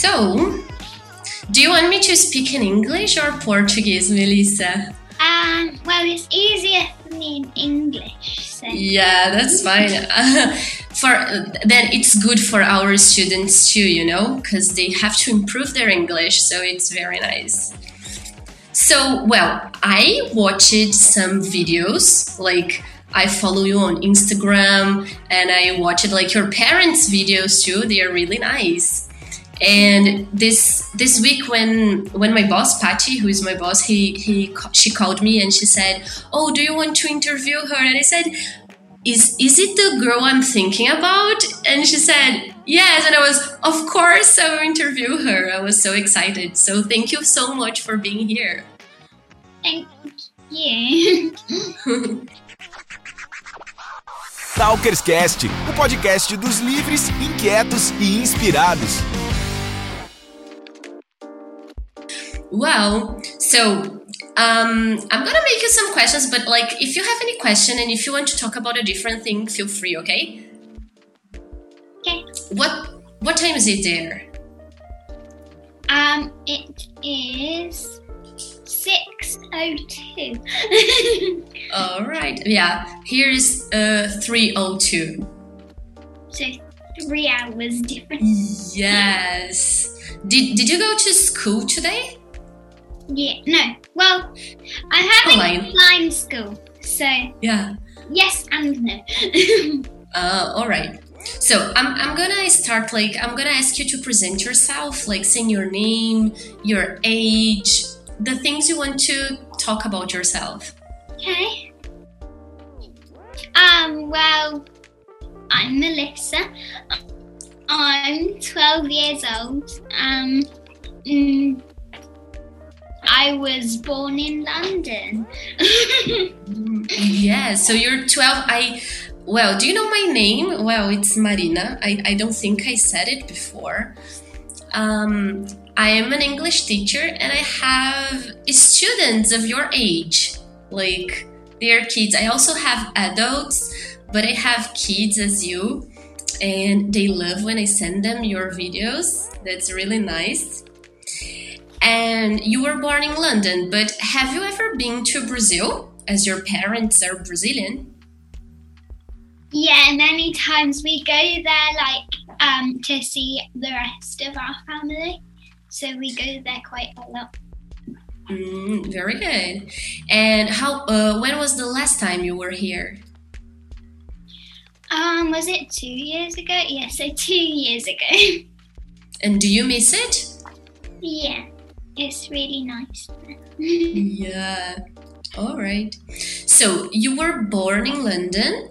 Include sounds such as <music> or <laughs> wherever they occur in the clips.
So, do you want me to speak in English or Portuguese, Melissa? Um, well, it's easier for me in English. So. Yeah, that's fine. for then it's good for our students too, you know, because they have to improve their English, so it's very nice. So, well, I watched some videos like I follow you on Instagram and I watched like your parents' videos too. They are really nice. And this this week when when my boss Patty, who is my boss, he he she called me and she said, "Oh, do you want to interview her?" And I said, "Is is it the girl I'm thinking about?" And she said, "Yes." And I was, "Of course, I will interview her." I was so excited. So thank you so much for being here. Thank you. <laughs> Talkerscast, o podcast dos livres, inquietos e inspirados. Well, so um, I'm gonna make you some questions, but like if you have any question and if you want to talk about a different thing, feel free, okay? Okay. What what time is it there? Um, it is six oh two. <laughs> All right. Yeah, here's uh 302. So three hours different. Yes. Did did you go to school today? Yeah. No. Well, I'm having Online. online school. So Yeah. yes and no. <laughs> Uh, all right. So I'm, I'm gonna start like I'm gonna ask you to present yourself, like saying your name, your age, the things you want to talk about yourself. okay. Um. Well, I'm Melissa. I'm 12 years old. Um. mm, I was born in London. <laughs> Yeah, so you're 12. I well, do you know my name? Well, it's Marina. I, I don't think I said it before. Um, I am an English teacher and I have students of your age. Like they're kids. I also have adults, but I have kids as you. And they love when I send them your videos. That's really nice. And you were born in London, but have you ever been to Brazil? As your parents are Brazilian? Yeah, many times we go there like um to see the rest of our family. So we go there quite a lot. Mm, very good. And how? Uh, when was the last time you were here? Um, was it two years ago? Yeah, so two years ago. <laughs> And do you miss it? yeah, it's really nice. <laughs> Yeah. All right. So you were born in London,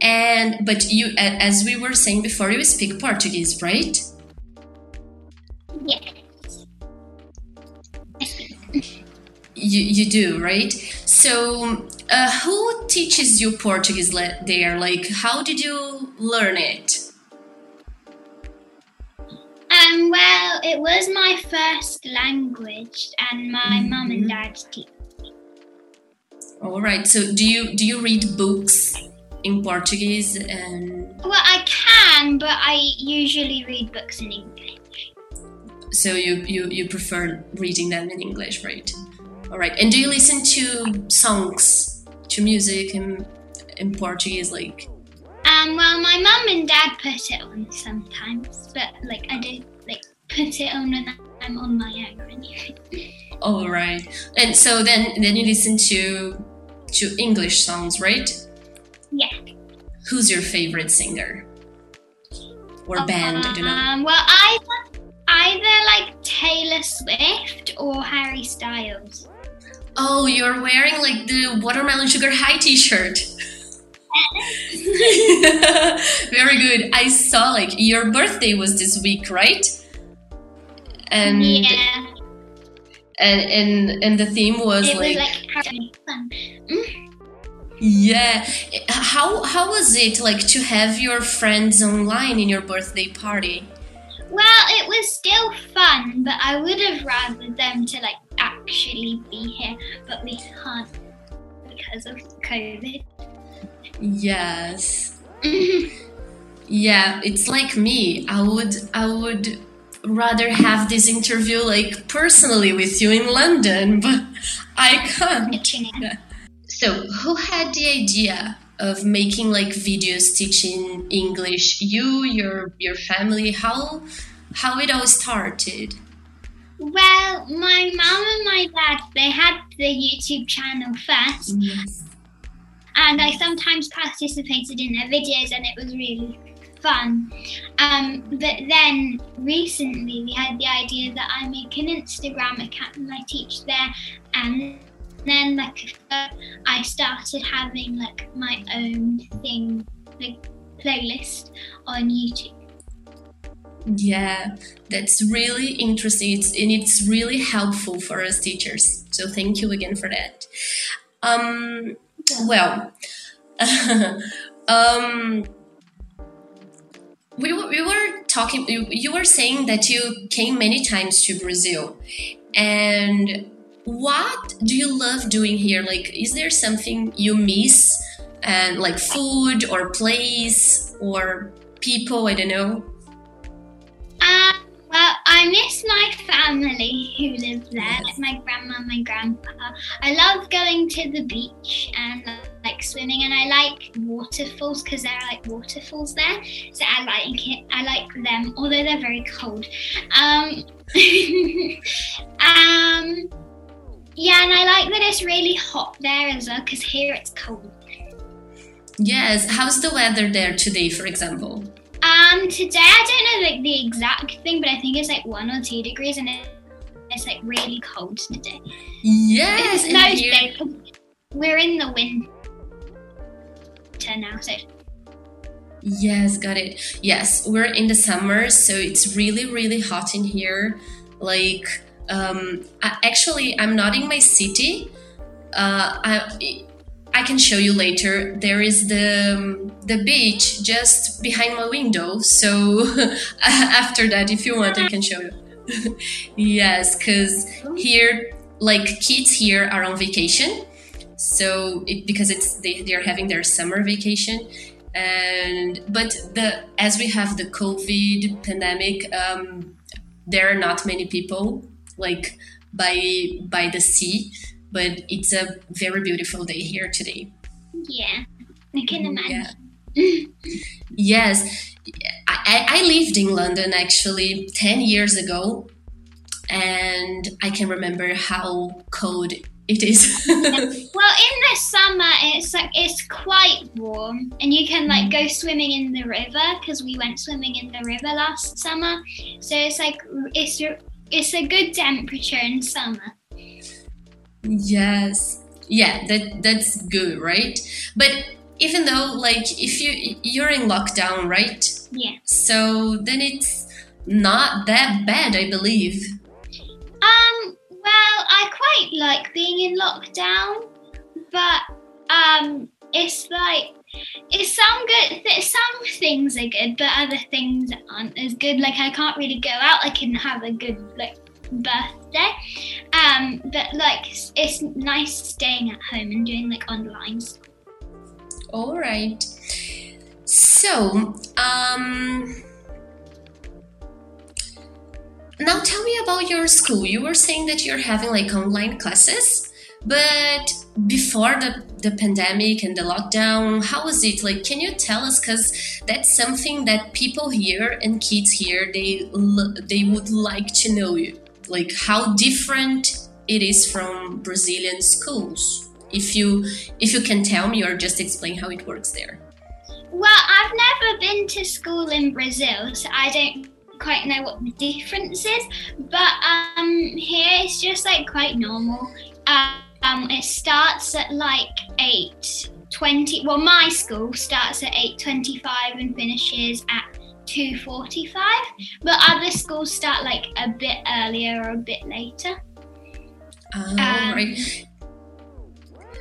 and but you, as we were saying before, you speak Portuguese, right? yes. You you do, right? So uh, who teaches you Portuguese there? Like, how did you learn it? Um, well, it was my first language, and my mum and dad teach. All right. So do you do you read books in Portuguese and Well, I can, but I usually read books in English. so you you you prefer reading them in English, right? All right. And do you listen to songs, to music in in Portuguese, like? Um, well, my mum and dad put it on sometimes, but like I like put it on when I'm on my own or anything. All right. And so then then you listen to to English songs, right? Yeah. Who's your favorite singer or band? I don't know. Um, well, either either like Taylor Swift or Harry Styles. Oh, you're wearing like the watermelon sugar high T-shirt. <laughs> <laughs> Very good. I saw like your birthday was this week, right? And yeah, and and and the theme was it like, was like fun. Mm. yeah. How how was it like to have your friends online in your birthday party? Well, it was still fun, but I would have rather them to like actually be here, but we can't because of COVID. Yes. <laughs> Yeah, it's like me. I would I would rather have this interview like personally with you in London, <laughs> but I can't. Yeah. So, who had the idea of making like videos teaching English? You, your your family, how how it all started? Well, my mom and my dad, they had the YouTube channel first. Yes. And I sometimes participated in their videos and it was really fun. Um, but then recently we had the idea that I make an Instagram account and I teach there and then like I started having like my own thing, like playlist on YouTube. Yeah, that's really interesting. It's and it's really helpful for us teachers. So thank you again for that. Um, well, <laughs> um, we, we were talking. You, you were saying that you came many times to Brazil, and what do you love doing here? Like, is there something you miss, and like food or place or people? I don't know. Um, well, I miss my family who live there, like my grandma and my grandpa. I love going to the beach and like swimming, and I like waterfalls because there are like waterfalls there. So I like it. I like them, although they're very cold. Um, <laughs> um, yeah, and I like that it's really hot there as well because here it's cold. Yes. How's the weather there today, for example? Um, today I don't know like the exact thing, but I think it's like one or two degrees, and it, it's like really cold today. Yes. It's no here- We're in the winter now, so Yes, got it. Yes, we're in the summer, so it's really, really hot in here. Like, um, I, actually, I'm not in my city. Uh, I, I can show you later. There is the um, the beach just behind my window. So <laughs> after that, if you want, I can show you. <laughs> yes, because here, like kids here are on vacation. So it, because it's they they're having their summer vacation, and but the as we have the COVID pandemic, um, there are not many people like by by the sea, but it's a very beautiful day here today. yeah, I can imagine. Yeah. Yes, I, I lived in London actually 10 years ago, and I can remember how cold it is. <laughs> Well, in the summer, it's like it's quite warm, and you can like mm. go swimming in the river because we went swimming in the river last summer. So it's like it's it's a good temperature in summer. yes. Yeah, that that's good, right? But even though like if you you're in lockdown, right? Yeah. So then it's not that bad, I believe. I quite like being in lockdown, but um, it's like it's some good. Th- some things are good, but other things aren't as good. Like I can't really go out. I can have a good like birthday. Um, but like it's, nice staying at home and doing like online stuff. All right. So, um, now tell me about your school. You were saying that you're having like online classes, but before the, the pandemic and the lockdown, how was it? Like, can you tell us? Because that's something that people here and kids here they they would like to know you, like how different it is from Brazilian schools. If you if you can tell me or just explain how it works there. Well, I've never been to school in Brazil, so I don't quite know what the difference is. But um, here it's just like quite normal. Um, it starts at like eight twenty. Well, my school starts at eight twenty-five and finishes at two forty-five. But other schools start like a bit earlier or a bit later. Oh, Um, right.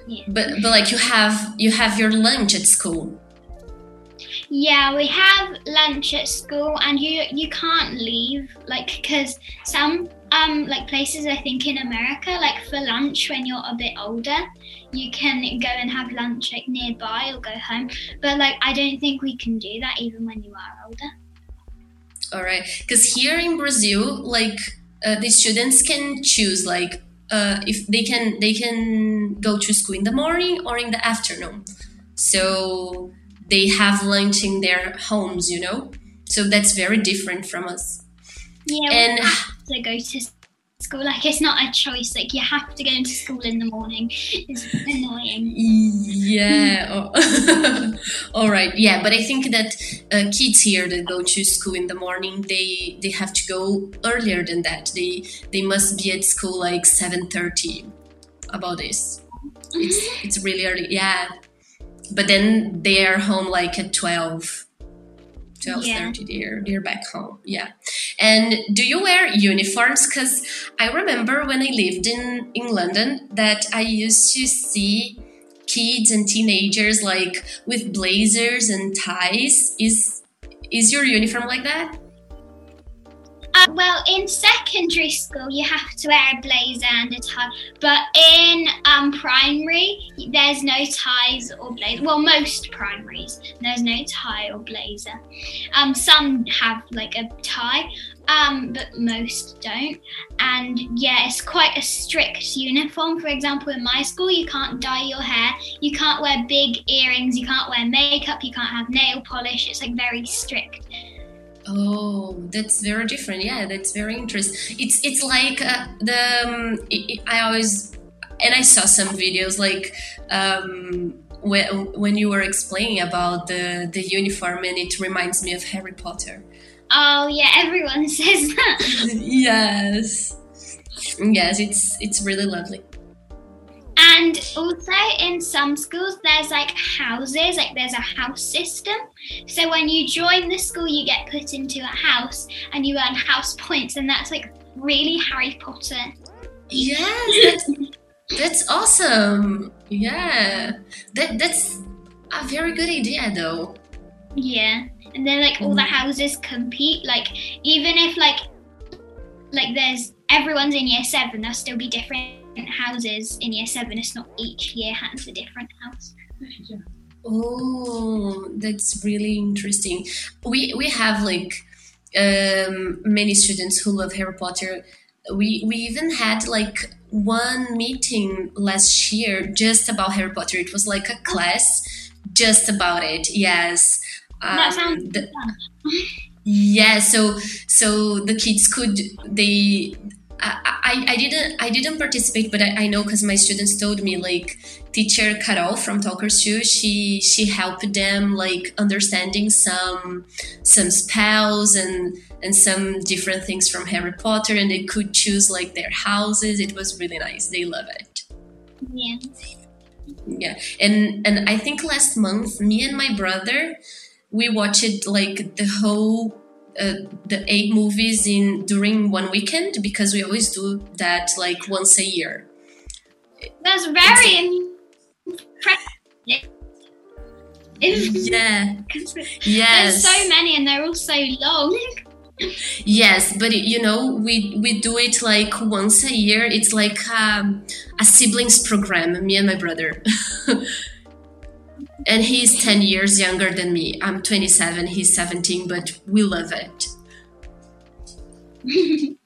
yeah. But but like you have you have your lunch at school. Yeah, we have lunch at school, and you you can't leave like because some um like places I think in America like for lunch when you're a bit older, you can go and have lunch like nearby or go home. But like I don't think we can do that even when you are older. All right, because here in Brazil, like uh, the students can choose like uh, if they can they can go to school in the morning or in the afternoon. So they have lunch in their homes, you know. So that's very different from us. Yeah, And- we have to go to school. Like it's not a choice. Like you have to go into school in the morning. It's annoying. Yeah. <laughs> oh. <laughs> All right. Yeah, but I think that uh, kids here that go to school in the morning, they they have to go earlier than that. They they must be at school like seven thirty. About this, it's <laughs> it's really early. Yeah, but then they are home like at twelve. 12.30 they're, they're back home yeah. And do you wear uniforms? Because i remember when i lived in in london that i used to see kids and teenagers like with blazers and ties. Is is your uniform like that well, in secondary school, you have to wear a blazer and a tie, but in um, primary, there's no ties or blazer. Well, most primaries, there's no tie or blazer. Um, some have like a tie, um, but most don't. And yeah, it's quite a strict uniform. For example, in my school, you can't dye your hair, you can't wear big earrings, you can't wear makeup, you can't have nail polish. It's like very strict. Oh, that's very different. Yeah, that's very interesting. It's it's like uh, the um, i I always and I saw some videos like um, when when you were explaining about the the uniform, and it reminds me of Harry Potter. Oh yeah, everyone <laughs> says that. yes, yes, it's it's really lovely. And also in some schools, there's like houses, like there's a house system. So when you join the school, you get put into a house and you earn house points, and that's like really Harry Potter. Yes, that's, that's awesome. Yeah, that that's a very good idea, though. Yeah, and then like all the mm. houses compete. Like even if like like there's everyone's in year seven, there'll still be different houses in year seven. It's not each year has a different house. Oh, that's really interesting. We we have like um, many students who love Harry Potter. We we even had like one meeting last year just about Harry Potter. It was like a class just about it. Yes. that sounds Um, the- yeah so so the kids could they I, I, I didn't I didn't participate but I, I know because my students told me like teacher Carol from Talkers 2 she she helped them like understanding some some spells and and some different things from Harry Potter and they could choose like their houses. It was really nice. They love it. Yeah. yeah. And and i think last month me and my brother we watched like the whole uh, the eight movies in during one weekend because we always do that like once a year That's very impressive. yeah <laughs> yes. There's so many and they're all so long. yes but you know we we do it like once a year it's like um, a siblings program me and my brother <laughs> and he's 10 years younger than me i'm 27 he's 17 but we love it it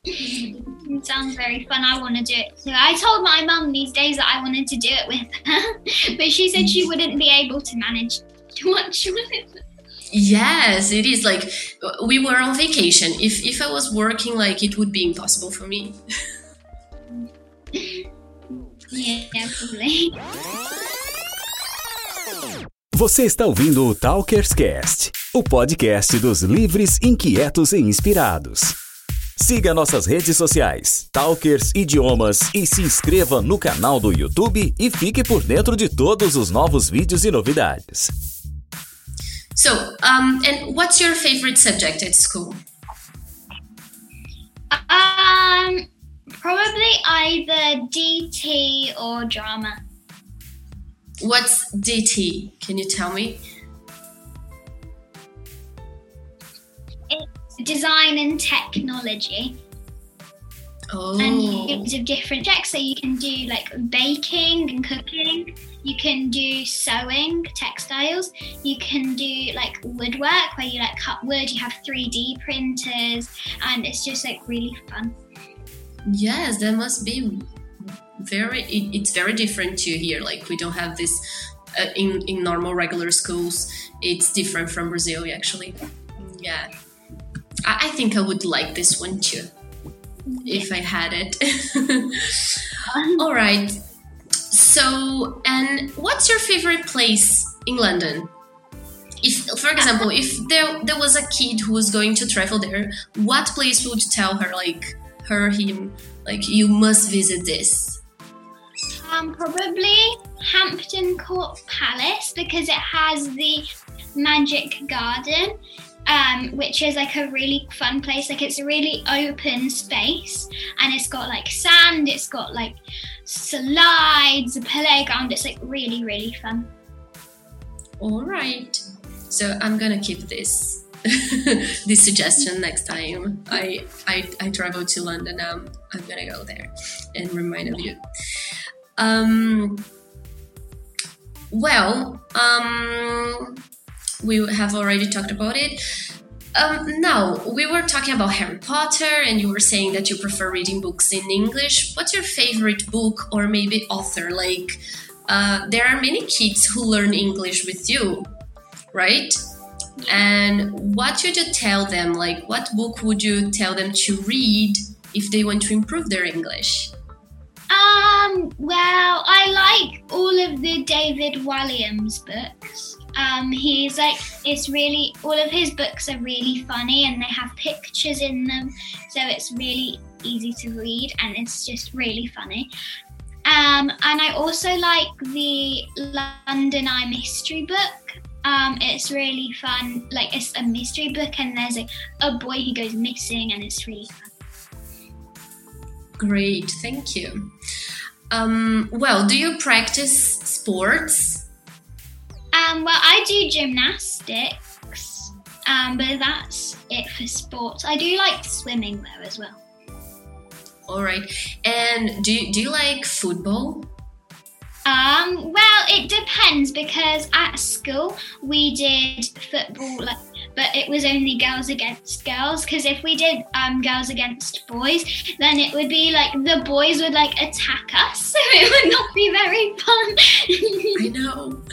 <laughs> sounds very fun. I want to do it. So I told my mum these days that I wanted to do it with her, <laughs> but she said she mm. wouldn't be able to manage <laughs> to watch with. Yes, it is. Like we were on vacation. If if I was working, like it would be impossible for me. Yeah, probably. Você está ouvindo o Talkers Cast, o podcast dos livres, inquietos e inspirados. Siga nossas redes sociais, Talkers Idiomas, e se inscreva no canal do YouTube e fique por dentro de todos os novos vídeos e novidades. So, um, and what's your favorite subject at school? Um, probably either DT or drama. What's DT? Can you tell me? It's design and technology. Oh, and heaps of different checks. So you can do like baking and cooking. You can do sewing, textiles. you can do like woodwork where you like cut wood. You have 3D printers, and it's just like really fun. Yes, that must be very. It, it's very different to here. Like we don't have this uh, in in normal regular schools. It's different from Brazil actually. Yeah, I, I think I would like this one too if I had it. <laughs> All right. So, and what's your favorite place in London? If, for example, if there there was a kid who was going to travel there, what place would you tell her, like her, him, like you must visit this? Um, probably Hampton Court Palace because it has the Magic Garden, um, which is like a really fun place. Like it's a really open space, and it's got like sand. It's got like slides, a playground. It's like really really fun. All right. So I'm gonna keep this <laughs> this suggestion next time I I, I travel to London. Um, I'm gonna go there and remind of you. Um. Well, um, we have already talked about it. Um, now, we were talking about Harry Potter, and you were saying that you prefer reading books in English. What's your favorite book or maybe author? Like, uh, there are many kids who learn English with you, right? And what should you tell them? Like, what book would you tell them to read if they want to improve their English? Um, well, I like all of the David Walliams books. Um, he's like, it's really, all of his books are really funny and they have pictures in them, so it's really easy to read and it's just really funny. Um, and I also like the London Eye mystery book. Um, it's really fun. Like it's a mystery book, and there's a, a boy who goes missing, and it's really fun. Great, thank you. Um, well, do you practice sports? Um, well, I do gymnastics, um, but that's it for sports. I do like swimming though as well. All right. And do do you like football? Um, well, it depends because at school we did football, like, but it was only girls against girls. Because if we did um, girls against boys, then it would be like the boys would like attack us, <laughs> so it would not be very fun. I <laughs> know.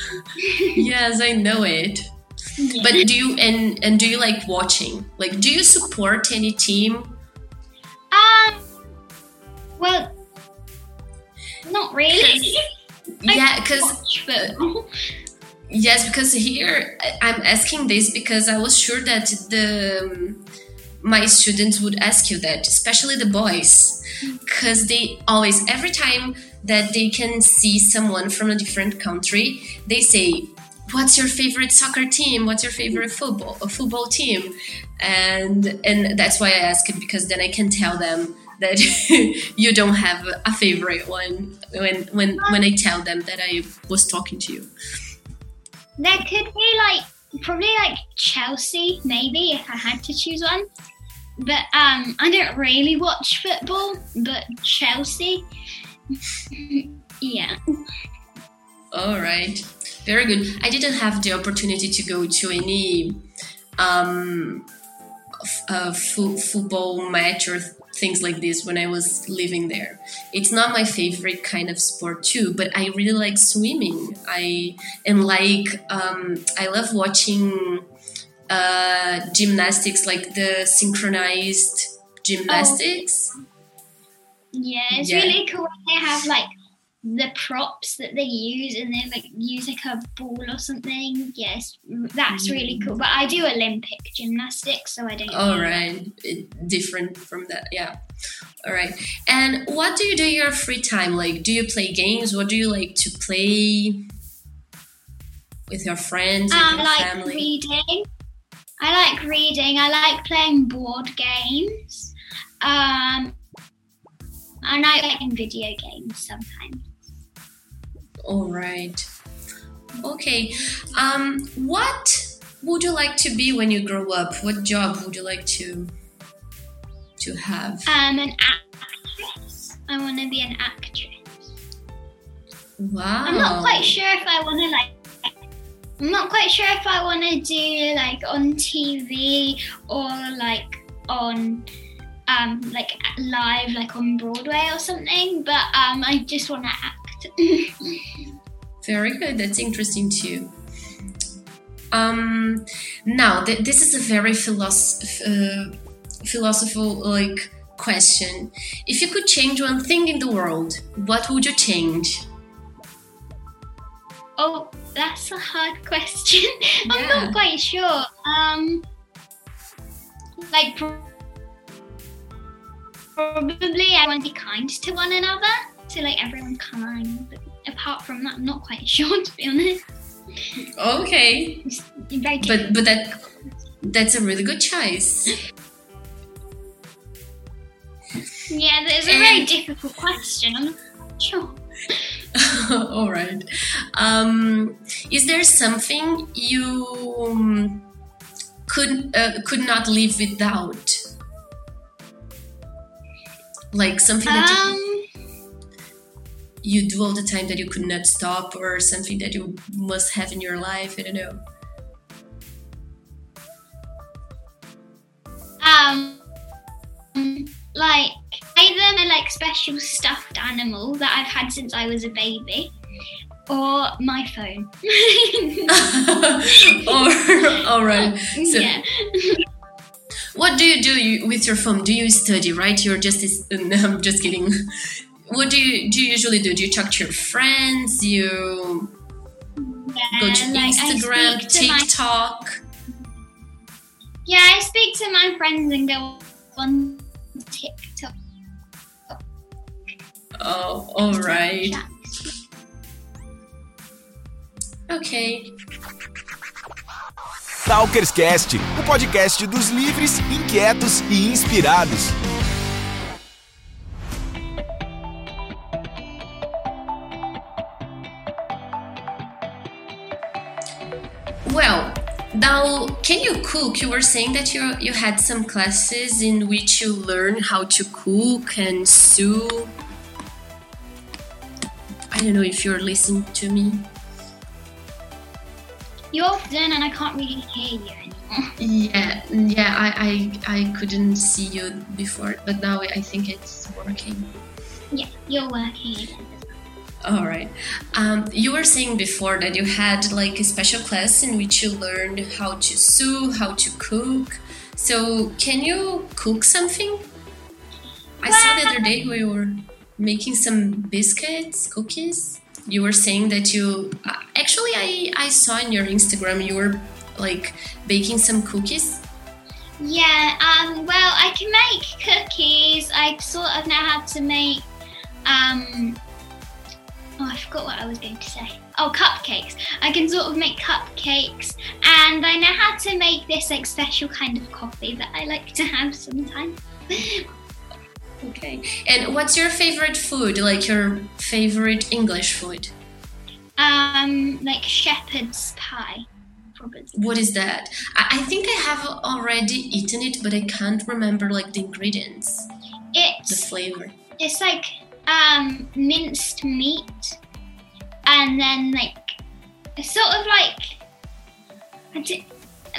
yes, I know it. But do you and and do you like watching? Like, do you support any team? Um, well, not really. <laughs> yeah, because. Yes, because here I'm asking this because I was sure that the um, my students would ask you that, especially the boys, because they always every time that they can see someone from a different country, they say, "What's your favorite soccer team? What's your favorite football football team?" And and that's why I ask it because then I can tell them that <laughs> you don't have a favorite one when when when I tell them that I was talking to you. There could be like probably like Chelsea, maybe if I had to choose one. But um, I don't really watch football, but Chelsea, <laughs> yeah. All right, very good. I didn't have the opportunity to go to any um, f- uh, fo- football match or things like this when I was living there. It's not my favorite kind of sport too, but I really like swimming. I and like um, I love watching uh, gymnastics, like the synchronized gymnastics. Yeah, it's Yeah. really cool they have like the props that they use and they like use like a ball or something. Yes, that's really cool. But I do Olympic gymnastics, so I don't. All right, different from that, yeah. All right, and what do you do in your free time? Like, do you play games? What do you like to play with your friends, with I your like family? reading. I like reading. I like playing board games. Um, and I like video games sometimes. All right, okay. Um, what would you like to be when you grow up? What job would you like to to have? Um, an actress. I want to be an actress. Wow, I'm not quite sure if I want to like I'm not quite sure if I want to do like on TV or like on um like live like on Broadway or something, but um I just want to act. <coughs> Very good. That's interesting too. Um, now th- this is a very philosoph- uh, philosophical like question. If you could change one thing in the world, what would you change? oh, that's a hard <laughs> question. I'm not quite sure. Um like probably I want to be kind to one another. So like everyone's kind. But apart from that, I'm not quite <laughs> sure to be honest. Okay, very but but that that's a really good choice. Yeah, it's a very difficult question. I'm not sure. <laughs> All right. Um, is there something you um, could uh, could not live without? Like something that you, Um, you do all the time that you could not stop, or something that you must have in your life. I don't know. um, like either my like special stuffed animal that I've had since I was a baby, or my phone. <laughs> or, all right. So, yeah. what do you do with your phone? Do you study? Right? You're just. <laughs> No, I'm just kidding. What do you do? You usually do? Do you talk to your friends? You go to Yeah, like, Instagram, to my- TikTok. yeah, I speak to my friends and go on TikTok. Oh, all right. Okay. Talkerscast, o podcast dos livres, inquietos e inspirados. Well, now, can you cook? You were saying that you you had some classes in which you learn how to cook and sew. I don't know if you're listening to me. You're done, and I can't really hear you anymore. <laughs> Yeah, yeah. I I, I couldn't see you before, but now I think it's working. Yeah, you're working again. All right. Um, you were saying before that you had like a special class in which you learned how to sew, how to cook. So, can you cook something? I saw the other day we were making some biscuits, cookies. You were saying that you uh, actually I I saw in your Instagram you were like baking some cookies. Yeah, um, well, I can make cookies. I sort of know how to make, um, oh, I forgot what I was going to say. Oh, cupcakes. I can sort of make cupcakes, and I know how to make this like special kind of coffee that I like to have sometimes. <laughs> Okay. And what's your favorite food? Like your favorite English food? um, like shepherd's pie, probably. What is that? I, I think I have already eaten it, but I can't remember like the ingredients, It's the flavor. it's like um minced meat and then like it's sort of like I di-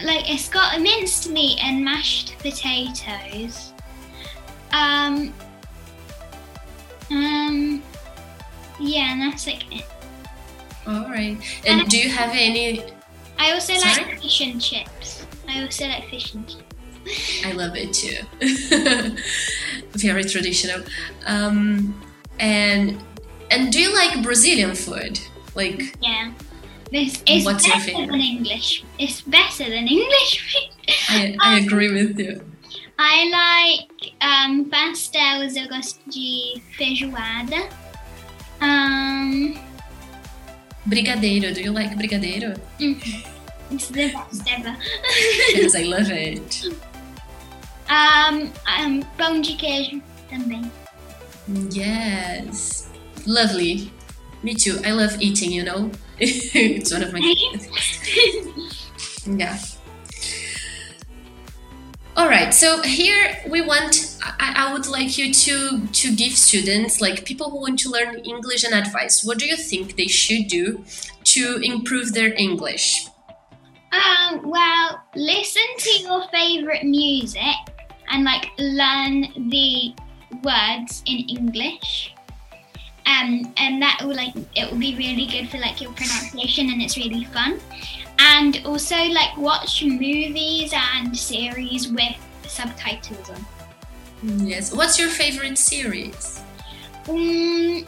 like it's got a minced meat and mashed potatoes um um yeah and that's like it All right. And do you have any? I also Sorry? like fish and chips I also like fish and chips I love it too. <laughs> Very traditional. Um, and and do you like Brazilian food? Like yeah this is What's your better favorite? than English it's better than English I, I <laughs> agree with you. I like um, pastéis, eu gosto de feijoada. Um, Brigadeiro. Do you like brigadeiro? it's the best ever. <laughs> Yes, I love it. <laughs> um, um, pão de queijo também. Yes. Lovely. Me too. I love eating, you know? <laughs> it's one of my <laughs> Yeah. All right. So here we want. I, I would like you to to give students, like people who want to learn English, an advice. What do you think they should do to improve their English? Um, well, listen to your favorite music and like learn the words in English. Um, and that will like it will be really good for like your pronunciation and it's really fun. And also like watch movies and series with subtitles on. Yes. What's your favorite series? Um,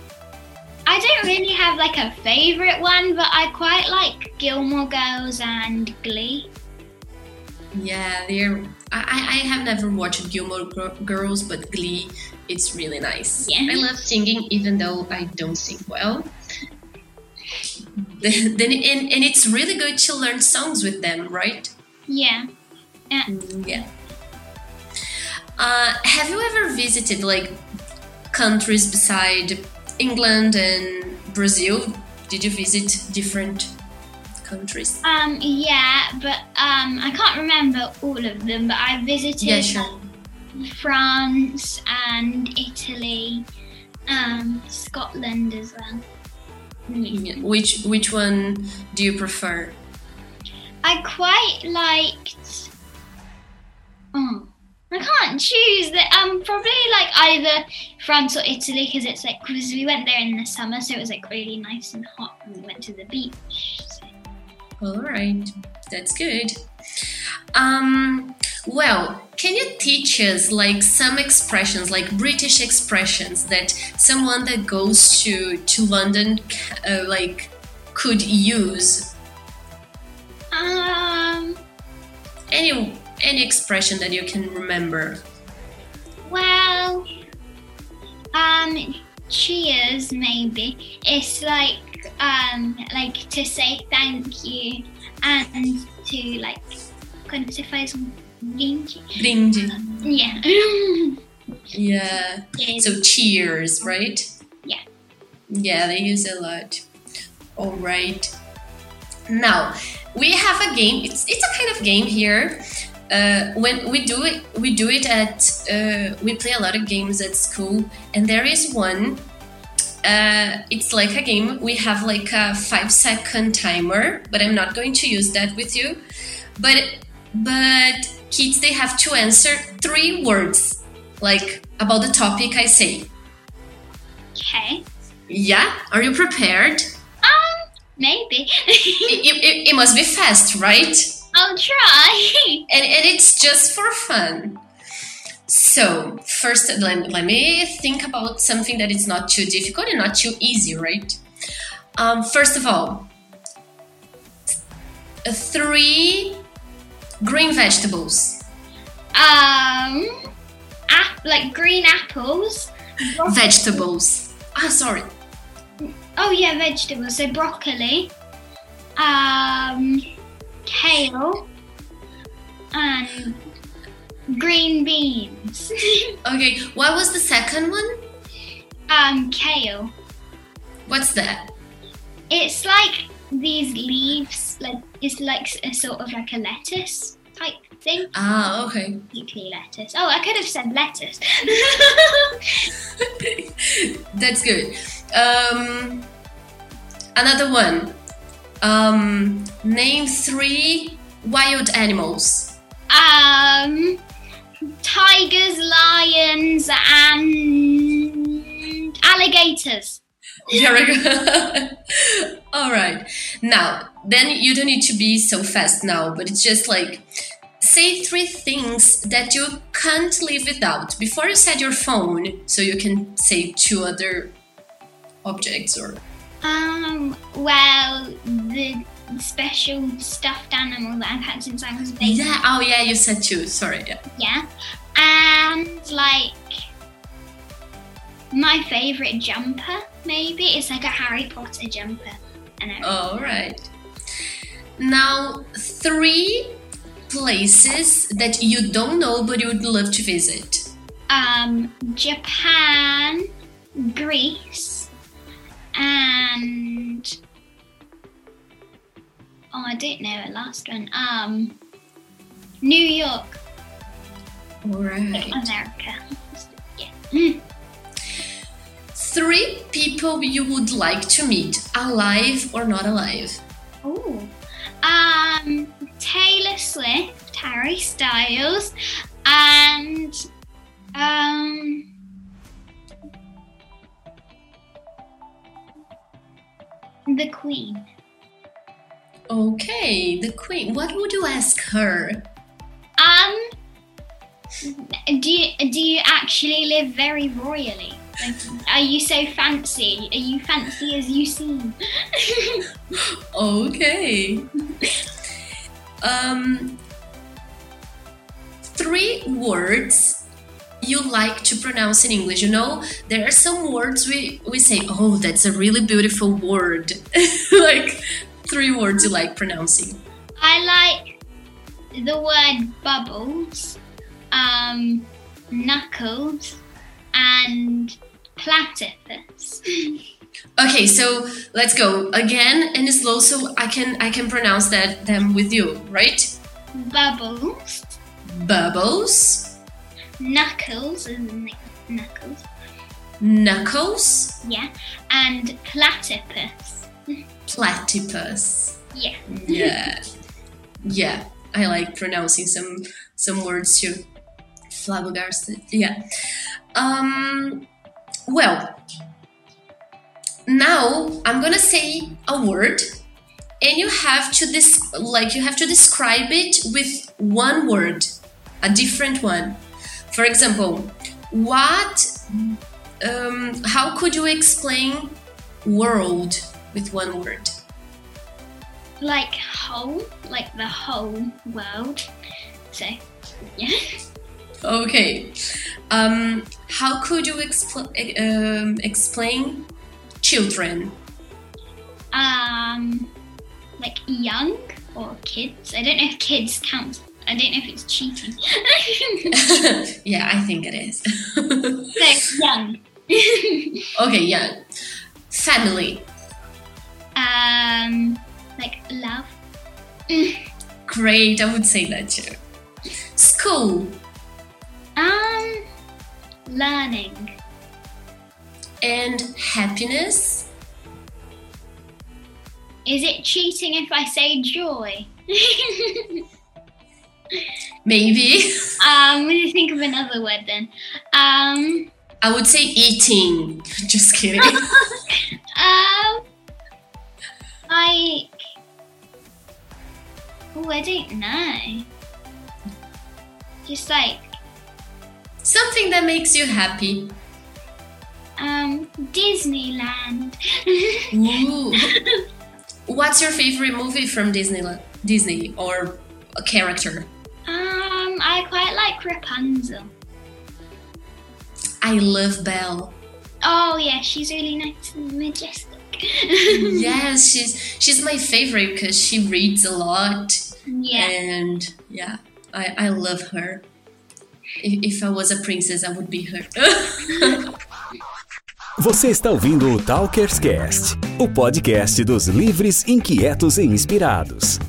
I don't really have like a favorite one, but I quite like Gilmore Girls and Glee. Yeah, they're. I, I have never watched Gilmore Gir- Girls, but Glee, it's really nice. Yeah. I love singing, even though I don't sing well. then and, and it's really good to learn songs with them, right? Yeah. Yeah. Uh, have you ever visited like countries beside England and Brazil? Did you visit different countries? Um, yeah, but um, I can't remember all of them. But I visited Yeah, sure. France and Italy, um, Scotland as well. Yeah. Which which one do you prefer? I quite liked. Oh, I can't choose. That um, probably like either France or Italy because it's like because we went there in the summer, so it was like really nice and hot, and we went to the beach. So. All right, that's good. Um, well, can you teach us like some expressions, like British expressions that someone that goes to to London uh, like could use? Um. Any any expression that you can remember? Well, um, cheers maybe. It's like um, like to say thank you and to like quando você faz um brinde. Brinde. Yeah. <laughs> Yeah. So cheers, right? Yeah. Yeah, they use a lot. All right. Now we have a game. It's it's a kind of game here. Uh, when we do it, we do it at. Uh, we play a lot of games at school, and there is one. Uh, it's like a game. We have like a five second timer, but I'm not going to use that with you. But but kids they have to answer three words, like about the topic I say. Okay. Yeah, are you prepared? Um, maybe. <laughs> it, it, it must be fast, right? I'll try. <laughs> And, and it's just for fun. So, first, let, let me think about something that is not too difficult and not too easy, right? Um, first of all, three green vegetables. Um, ap- like green apples. <laughs> Vegetables. Ah, sorry. Oh yeah, vegetables. So broccoli, um, kale, and green beans. <laughs> Okay, what was the second one? um, kale. What's that? It's like these leaves. Like it's like a sort of like a lettuce type thing. Ah, okay. Weekly lettuce. Oh, I could have said lettuce. <laughs> That's good. Um, another one. Um, name three wild animals. um, tigers, lions, and alligators. Very good. <laughs> All right. Now, then you don't need to be so fast now, but it's just like say three things that you can't live without before you set your phone, so you can say two other objects or Um, well, the special stuffed animal that I've had since I was a baby. yeah. Oh yeah, you said two. Sorry. Yeah. Yeah. And like my favorite jumper, maybe. It's like a Harry Potter jumper. And I, All right. Now, three places that you don't know but you would love to visit. um Japan, Greece, and oh I don't know the last one. Um New York, All right. America. Yeah. Three people you would like to meet, alive or not alive. Oh. Um Taylor Swift, Harry Styles and um the Queen. Okay, the queen. What would you ask her? Um do you do you actually live very royally? Like, are you so fancy? Are you fancy as you seem? <laughs> Okay. um, three words you like to pronounce in English. You know, there are some words we, we say, oh, that's a really beautiful word. <laughs> like three words you like pronouncing. I like the word bubbles, um, knuckles, and platypus. Okay, so let's go again and slow so I can I can pronounce that them with you, right? Bubbles, Bubbles, knuckles, isn't? Knuckles, knuckles, yeah, and platypus. <laughs> platypus. Yeah. Yeah. yeah. I like pronouncing some some words too. Flabbergasted. Yeah. Um well, now I'm gonna say a word and you have to this like you have to describe it with one word, a different one. For example, what um, how could you explain world with one word? Like whole, like the whole world. So, yeah. Okay. Um, how could you expl- um, explain children? Um, like young or kids. I don't know if kids count. I don't know if it's cheating. <laughs> <laughs> yeah, I think it is. <laughs> so young. okay, young. Family. Um, like love. <laughs> Great, I would say that too. School. Um, learning. And happiness. Is it cheating if I say joy? <laughs> Maybe. um, I'm gonna think of another word then. Um, I would say eating. <laughs> Just kidding. um, like, oh, I don't know. Just like, Something that makes you happy. um, Disneyland. Ooh. What's your favorite movie from Disney? Disney or a character? Um, I quite like Rapunzel. I love Belle. Oh yeah, she's really nice and majestic. Yes, she's she's my favorite because she reads a lot, yeah. and yeah, I I love her. If, if I was a princess, I would be her. <laughs> Você está ouvindo o Talkers Cast, o podcast dos livres, inquietos e inspirados.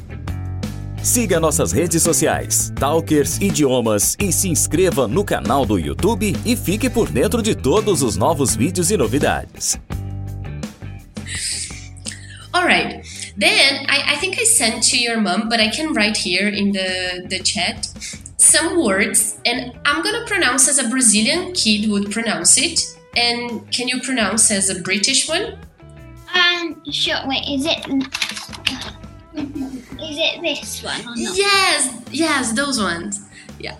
Siga nossas redes sociais, Talkers Idiomas, e se inscreva no canal do YouTube e fique por dentro de todos os novos vídeos e novidades. All right. Then I, I think I sent to your mom, but I can write here in the, the chat some words, and I'm gonna pronounce as a Brazilian kid would pronounce it. And can you pronounce as a British one? Um, sure. Wait, is it? Is it this one or? Yes, yes, those ones. Yeah.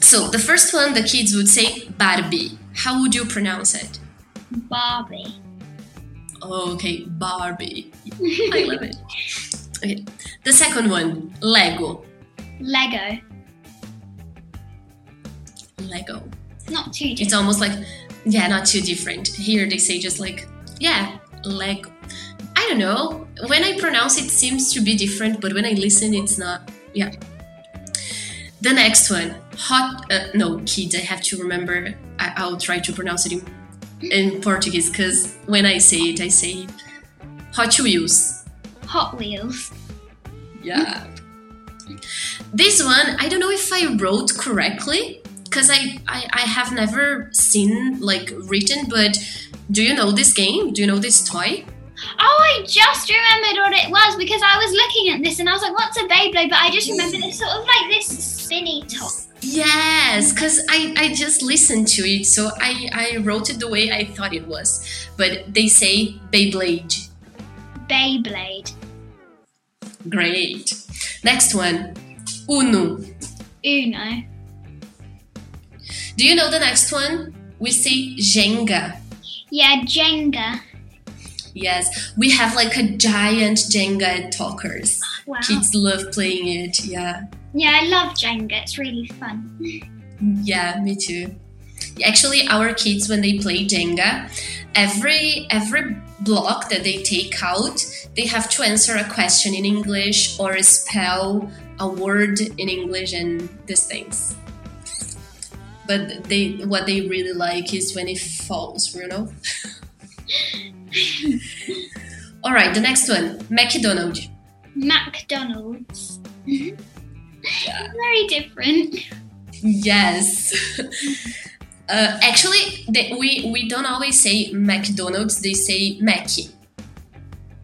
So the first one, the kids would say Barbie. How would you pronounce it? Barbie. Okay, Barbie. I love it. Okay. The second one, Lego. Lego. Lego. It's not too It's almost like, yeah, not too different. Here they say just like, yeah, Lego. I don't know. When I pronounce it, seems to be different, but when I listen, it's not. Yeah. The next one, hot. Uh, no, kids. I have to remember. I, I'll try to pronounce it in, in Portuguese because when I say it, I say Hot Wheels. Hot Wheels. Yeah. This one, I don't know if I wrote correctly because I, I I have never seen like written. But do you know this game? Do you know this toy? Oh, I just remembered what it was because I was looking at this and I was like, "What's a Beyblade?" But I just remembered it's sort of like this spinny top. Yes, because I, I just listened to it, so I, I wrote it the way I thought it was. But they say Beyblade. Beyblade. Great. Next one, Uno. Uno. Do you know the next one? We say Jenga. Yeah, Jenga. Yes, we have like a giant Jenga at Talkers. Wow. Kids love playing it. Yeah, Yeah, I love Jenga. It's really fun. yeah, me too. Actually, our kids when they play Jenga, every every block that they take out, they have to answer a question in English or spell a word in English and these things. But they what they really like is when it falls, you know. <laughs> All right, the next one, McDonald's. <laughs> McDonald's. Mm-hmm. <laughs> Very different. Yes. <laughs> uh, actually, they, we we don't always say McDonald's. They say Mackie.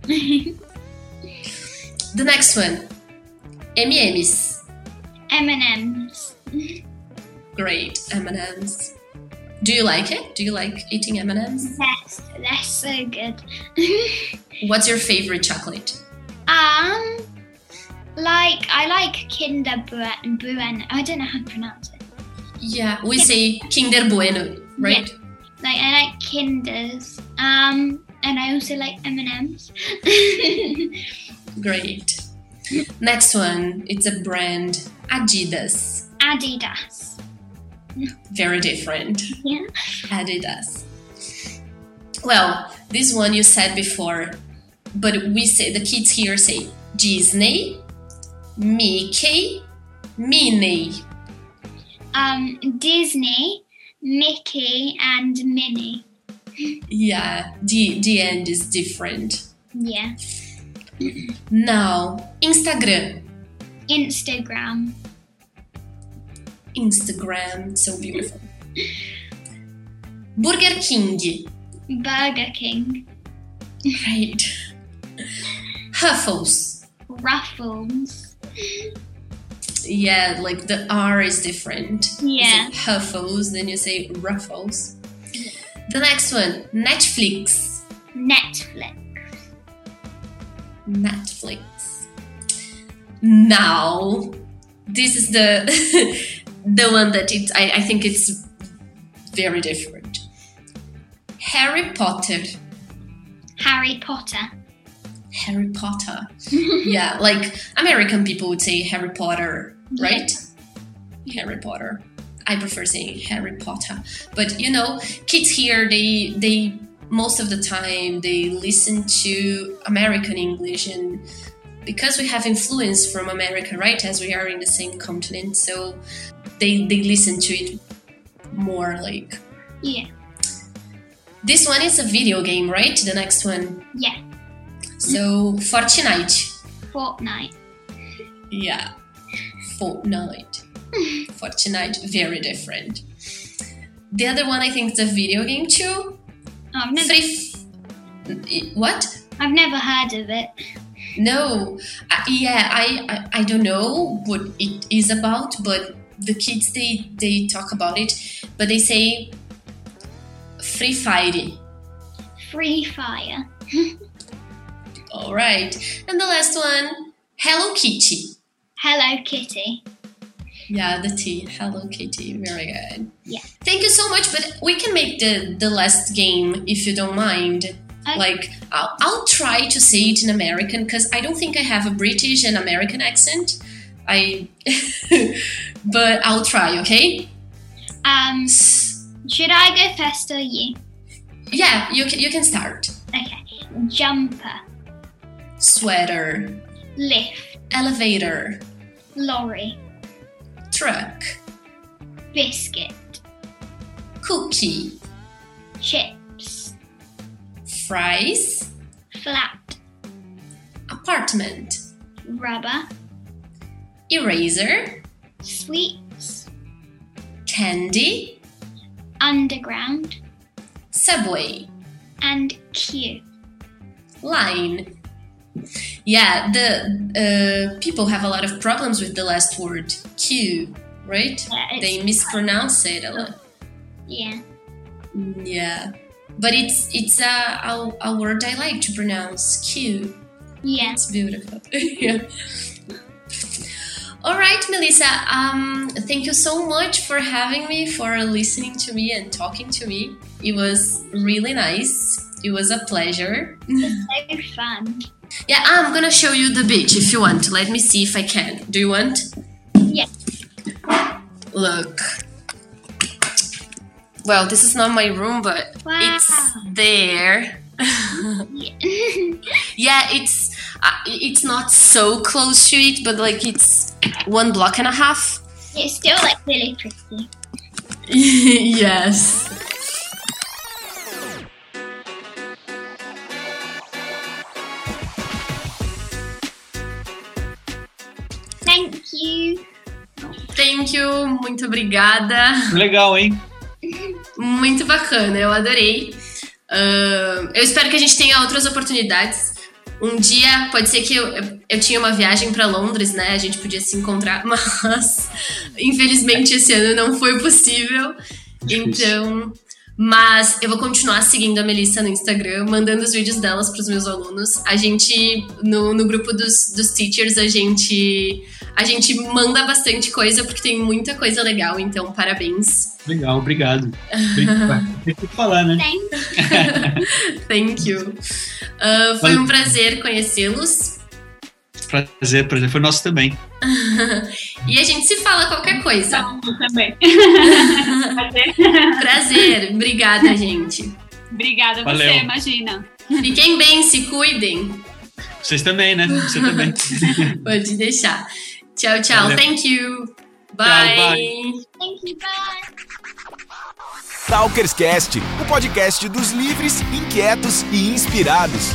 <laughs> The next one, M&M's. M&M's. Great M&M's. Do you like it? Do you like eating M&M's? Yes, they're so good. What's your favorite chocolate? um, like I like Kinder Buen. Buen. I don't know how to pronounce it. Yeah, we say Kinder Bueno, right? Like I like Kinders. Um, and I also like M&M's. <laughs> Great. Next one, it's a brand Adidas. Adidas. Very different. Yeah. Adidas. Well, this one you said before, but we say the kids here say Disney, Mickey, Minnie. Um, Disney, Mickey, and Minnie. Yeah, the the end is different. Yeah. Now, Instagram. Instagram. Instagram, so beautiful. Burger King. Burger King. Right. Huffles. Ruffles. Yeah, like the R is different. Yeah. say Huffles, then you say Ruffles. The next one, Netflix. Netflix. Netflix. Now, this is the <laughs> the one that it I, I think it's very different. Harry Potter. Harry Potter. Harry Potter. <laughs> yeah, like American people would say Harry Potter, right? Harry Potter. I prefer saying Harry Potter. But you know, kids here they they most of the time they listen to American English and because we have influence from America, right? As we are in the same continent, so they they listen to it more like Yeah. this one is a video game, right? The next one. Yeah. So Fortnite. Fortnite. Yeah. Fortnite. <laughs> Fortnite, very different. The other one, I think, is a video game too. Oh, I've never, Free. What? I've never heard of it. No. Uh, yeah, I, I I don't know what it is about, but the kids they they talk about it, but they say Free Fire. Free Fire. <laughs> All right. And the last one, Hello Kitty. Hello Kitty. Yeah, the T. Hello Kitty. Very good. Yeah. Thank you so much. But we can make the the last game if you don't mind. Okay. Like I'll, I'll try to say it in American because I don't think I have a British and American accent. I, <laughs> but I'll try. Okay. Um, should I go first or you? Yeah, you can you can start. Okay. Jumper. Sweater, Lift. elevator, Lorry. truck, Biscuit. cookie, Chips. fries, Flat. apartment, Rubber. eraser, Sweets. candy, Underground. subway. And queue. line. Yeah, the uh, people have a lot of problems with the last word Q, right? Yeah, they mispronounce it a lot. Yeah. Yeah, but it's it's a, a, a word I like to pronounce Q. Yeah. It's beautiful. <laughs> yeah. All right, Melissa. Um, thank you so much for having me, for listening to me and talking to me. It was really nice. It was a pleasure. it So fun. Yeah, I'm gonna show you the beach if you want. Let me see if I can. Do you want? Yeah. Look. Well, this is not my room, but Wow. it's there. Yeah. <laughs> Yeah, it's uh, it's not so close to it, but like it's one block and a half. it's still like really pretty. <laughs> yes. Thank you, muito obrigada. Legal, hein? Muito bacana, eu adorei. Ahn, eu espero que a gente tenha outras oportunidades. Um dia, pode ser que eu, eu, eu tinha uma viagem para Londres, né? A gente podia se encontrar, <laughs> mas infelizmente esse ano não foi possível. Difícil. Então, mas eu vou continuar seguindo a Melissa no Instagram, mandando os vídeos delas para os meus alunos. A gente, no, no grupo dos, dos teachers, a gente, a gente manda bastante coisa, porque tem muita coisa legal, então parabéns. Legal, obrigado. Tem que <laughs> falar, né? Thank <laughs> Thank you. Ah, foi um prazer conhecê-los. Prazer, prazer foi nosso também. <laughs> E a gente se fala qualquer coisa. Eu também. Prazer. Obrigada, gente. Obrigada a Valeu. você, imagina. Fiquem bem, se cuidem. Vocês também, né? Você também. Pode deixar. Tchau, tchau. Valeu. Thank you. Bye. bye. Thank you. Bye. Talkerscast, o podcast dos livres, inquietos e inspirados.